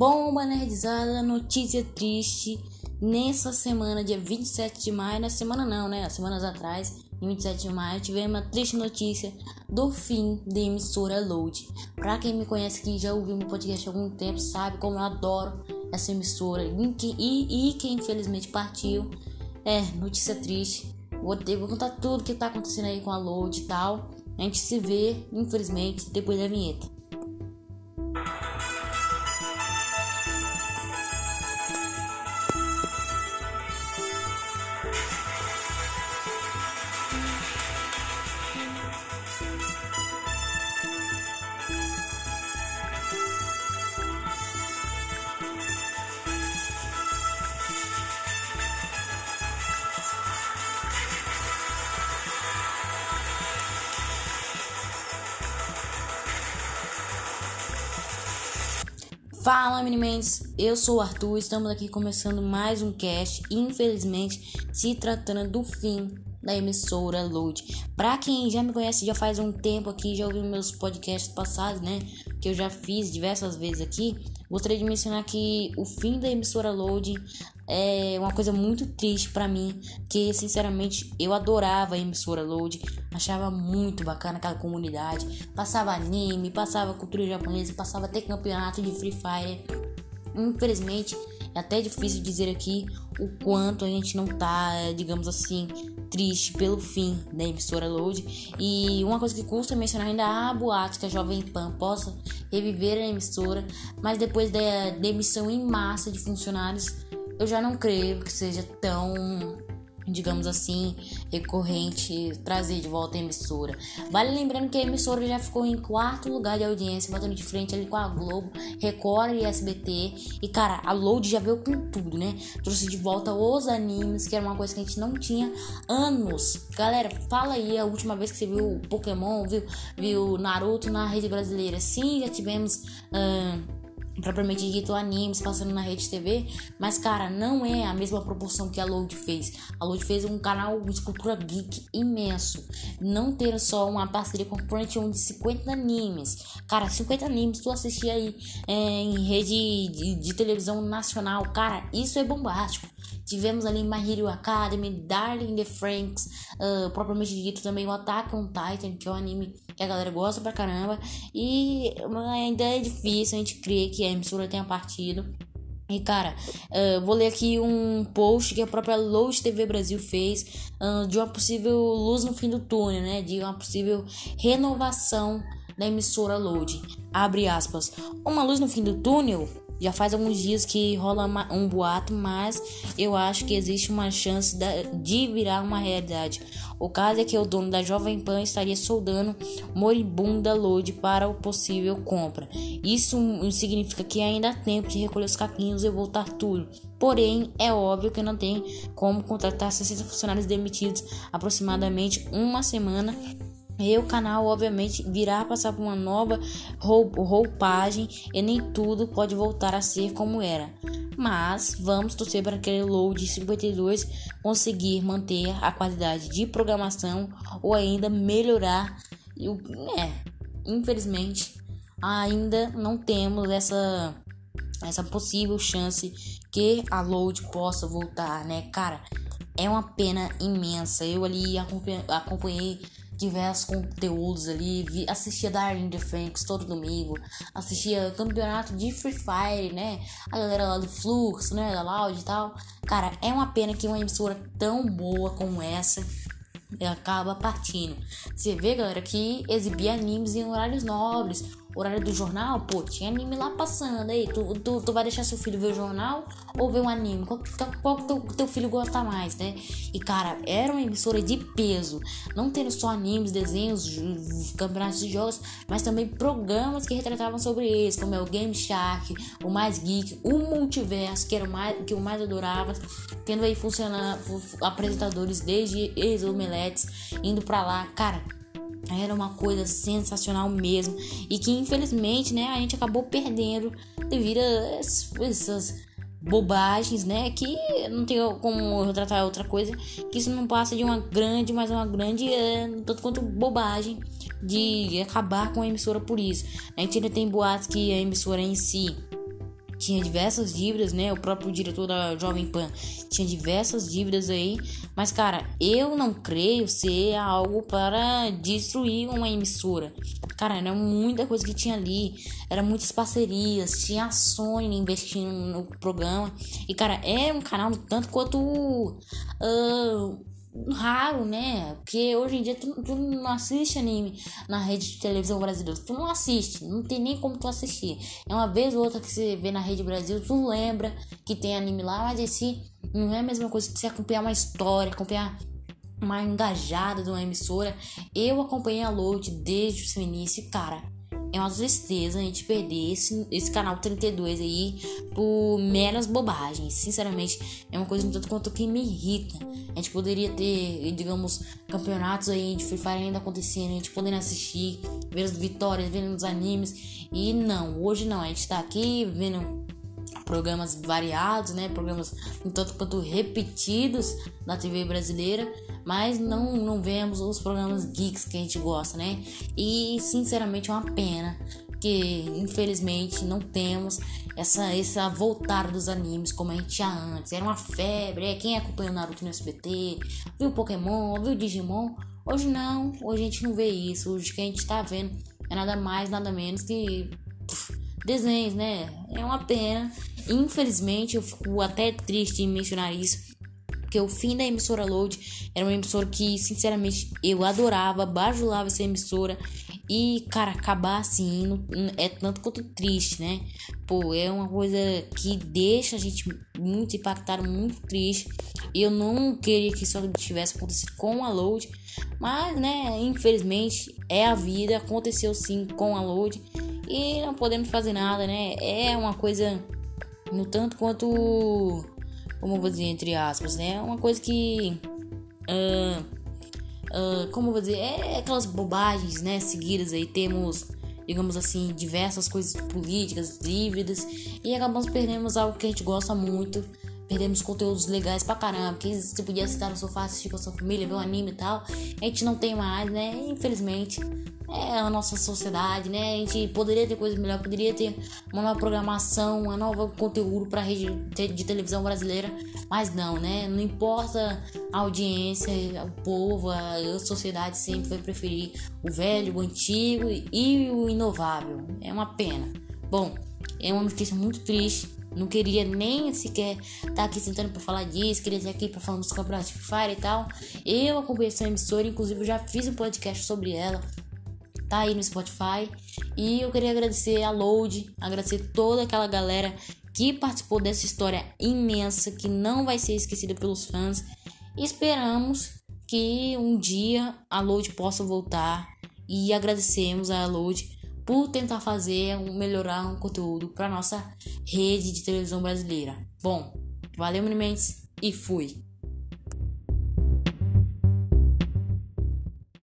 Bomba nerdizada, notícia triste. Nessa semana, dia 27 de maio, na semana não, né? Semanas atrás, 27 de maio, tivemos uma triste notícia do fim da emissora Load. Pra quem me conhece que já ouviu meu podcast há algum tempo, sabe como eu adoro essa emissora e, e, e que infelizmente partiu. É, notícia triste. Vou, ter, vou contar tudo que tá acontecendo aí com a Load e tal. A gente se vê, infelizmente, depois da vinheta. Fala, Minimens! Eu sou o Arthur, estamos aqui começando mais um cast. Infelizmente, se tratando do fim da emissora Load. Pra quem já me conhece já faz um tempo aqui, já ouviu meus podcasts passados, né? Que eu já fiz diversas vezes aqui. Gostaria de mencionar que o fim da emissora Load é uma coisa muito triste para mim, que sinceramente eu adorava a emissora Load, achava muito bacana aquela comunidade, passava anime, passava cultura japonesa, passava até campeonato de Free Fire. Infelizmente, é até difícil dizer aqui o quanto a gente não tá, digamos assim, triste pelo fim da emissora Load. E uma coisa que custa mencionar ainda há boatos que a Jovem Pan possa reviver a emissora, mas depois da demissão em massa de funcionários eu já não creio que seja tão digamos assim, recorrente trazer de volta a emissora. Vale lembrando que a emissora já ficou em quarto lugar de audiência, batendo de frente ali com a Globo, Record e SBT. E cara, a Load já veio com tudo, né? Trouxe de volta os animes, que era uma coisa que a gente não tinha anos. Galera, fala aí a última vez que você viu Pokémon, viu, viu Naruto na rede brasileira. Sim, já tivemos. Propriamente dito animes passando na rede TV, mas cara, não é a mesma proporção que a Load fez. A Load fez um canal de cultura geek imenso, não ter só uma parceria com Crunchyroll de 50 animes. Cara, 50 animes tu assistia aí é, em rede de, de televisão nacional, cara, isso é bombástico. Tivemos ali My Hero Academy, Darling the Franks, uh, propriamente dito também o Attack on Titan, que é um anime que a galera gosta pra caramba. E ainda é difícil a gente crer que a emissora tenha partido. E cara, uh, vou ler aqui um post que a própria Load TV Brasil fez uh, de uma possível luz no fim do túnel, né? De uma possível renovação da emissora Load. Abre aspas. Uma luz no fim do túnel já faz alguns dias que rola um boato, mas eu acho que existe uma chance de virar uma realidade. O caso é que o dono da Jovem Pan estaria soldando moribunda load para o possível compra. Isso significa que ainda há tempo de recolher os caquinhos e voltar tudo. Porém, é óbvio que não tem como contratar 60 funcionários demitidos aproximadamente uma semana e o canal, obviamente, virá passar por uma nova roupagem e nem tudo pode voltar a ser como era. Mas vamos torcer para aquele load 52 conseguir manter a qualidade de programação ou ainda melhorar. É, infelizmente, ainda não temos essa, essa possível chance que a load possa voltar, né? Cara, é uma pena imensa. Eu ali acompanhei diversos conteúdos ali, vi, assistia Darling the Franks todo domingo, assistia campeonato de Free Fire, né? A galera lá do Flux, né? Da Loud e tal. Cara, é uma pena que uma emissora tão boa como essa acaba partindo. Você vê, galera, que exibia animes em horários nobres, horário do jornal, pô, tinha anime lá passando. Aí, tu, tu, tu vai deixar seu filho ver o jornal ou ver um anime? Qual, qual teu, teu filho gosta mais, né? E cara, era uma emissora de peso. Não tendo só animes, desenhos, campeonatos de jogos, mas também programas que retratavam sobre eles, como é o Game Shark, o Mais Geek, o Multiverso, que era o mais, que eu mais adorava. Tendo aí funcionando apresentadores desde ex-omeletes, indo pra lá. Cara, era uma coisa sensacional mesmo e que infelizmente, né, a gente acabou perdendo devido a essas bobagens, né, que não tem como retratar outra coisa, que isso não passa de uma grande, mas uma grande, é, tanto quanto bobagem de acabar com a emissora por isso. A gente ainda tem boatos que a emissora em si tinha diversas dívidas, né? O próprio diretor da Jovem Pan tinha diversas dívidas aí. Mas, cara, eu não creio ser algo para destruir uma emissora. Cara, era muita coisa que tinha ali. Era muitas parcerias. Tinha a Sony investindo no programa. E, cara, é um canal tanto quanto. Uh, raro, né? Porque hoje em dia tu, tu, não assiste anime na rede de televisão brasileira. Tu não assiste, não tem nem como tu assistir. É uma vez ou outra que você vê na rede Brasil, tu lembra que tem anime lá, mas esse não é a mesma coisa que você acompanhar uma história, acompanhar uma engajada de uma emissora. Eu acompanhei a Load desde o seu início, cara é uma tristeza a gente perder esse, esse canal 32 aí por meras bobagens. Sinceramente, é uma coisa tanto quanto que me irrita. A gente poderia ter, digamos, campeonatos aí de Free Fire ainda acontecendo, a gente podendo assistir, ver as vitórias, vendo os animes. E não, hoje não, a gente tá aqui vendo programas variados, né? Programas um tanto quanto repetidos na TV brasileira mas não, não vemos os programas geeks que a gente gosta, né? E sinceramente é uma pena que infelizmente não temos essa essa voltar dos animes como a gente tinha antes. Era uma febre, é quem acompanhou Naruto no SBT, viu Pokémon, viu Digimon. Hoje não, hoje a gente não vê isso. Hoje o que a gente tá vendo é nada mais, nada menos que pff, desenhos, né? É uma pena. Infelizmente, eu fico até triste em mencionar isso porque o fim da emissora Load era uma emissora que, sinceramente, eu adorava, bajulava essa emissora. E, cara, acabar assim é tanto quanto triste, né? Pô, é uma coisa que deixa a gente muito impactado, muito triste. Eu não queria que isso tivesse acontecido com a Load. Mas, né, infelizmente, é a vida. Aconteceu sim com a Load. E não podemos fazer nada, né? É uma coisa no tanto quanto como vou dizer, entre aspas, né? Uma coisa que. Uh, uh, como vou dizer, é aquelas bobagens, né? Seguidas aí, temos, digamos assim, diversas coisas políticas, dívidas, e acabamos perdendo algo que a gente gosta muito. Perdemos conteúdos legais pra caramba, que você podia estar no sofá, assistir com a sua família, ver um anime e tal. A gente não tem mais, né? Infelizmente é a nossa sociedade, né? A gente poderia ter coisa melhor, poderia ter uma nova programação, uma nova conteúdo para rede de televisão brasileira, mas não, né? Não importa a audiência, o povo, a sociedade sempre vai preferir o velho, o antigo e o inovável. É uma pena. Bom, é uma notícia muito triste. Não queria nem sequer estar tá aqui sentando para falar disso, queria estar aqui para falar dos campeonatos de Fire e tal. Eu acompanhei essa emissora, inclusive eu já fiz um podcast sobre ela tá aí no Spotify. E eu queria agradecer a Load, agradecer toda aquela galera que participou dessa história imensa que não vai ser esquecida pelos fãs. Esperamos que um dia a Load possa voltar e agradecemos a Load por tentar fazer um melhorar um conteúdo para nossa rede de televisão brasileira. Bom, valeu, Mendes, e fui.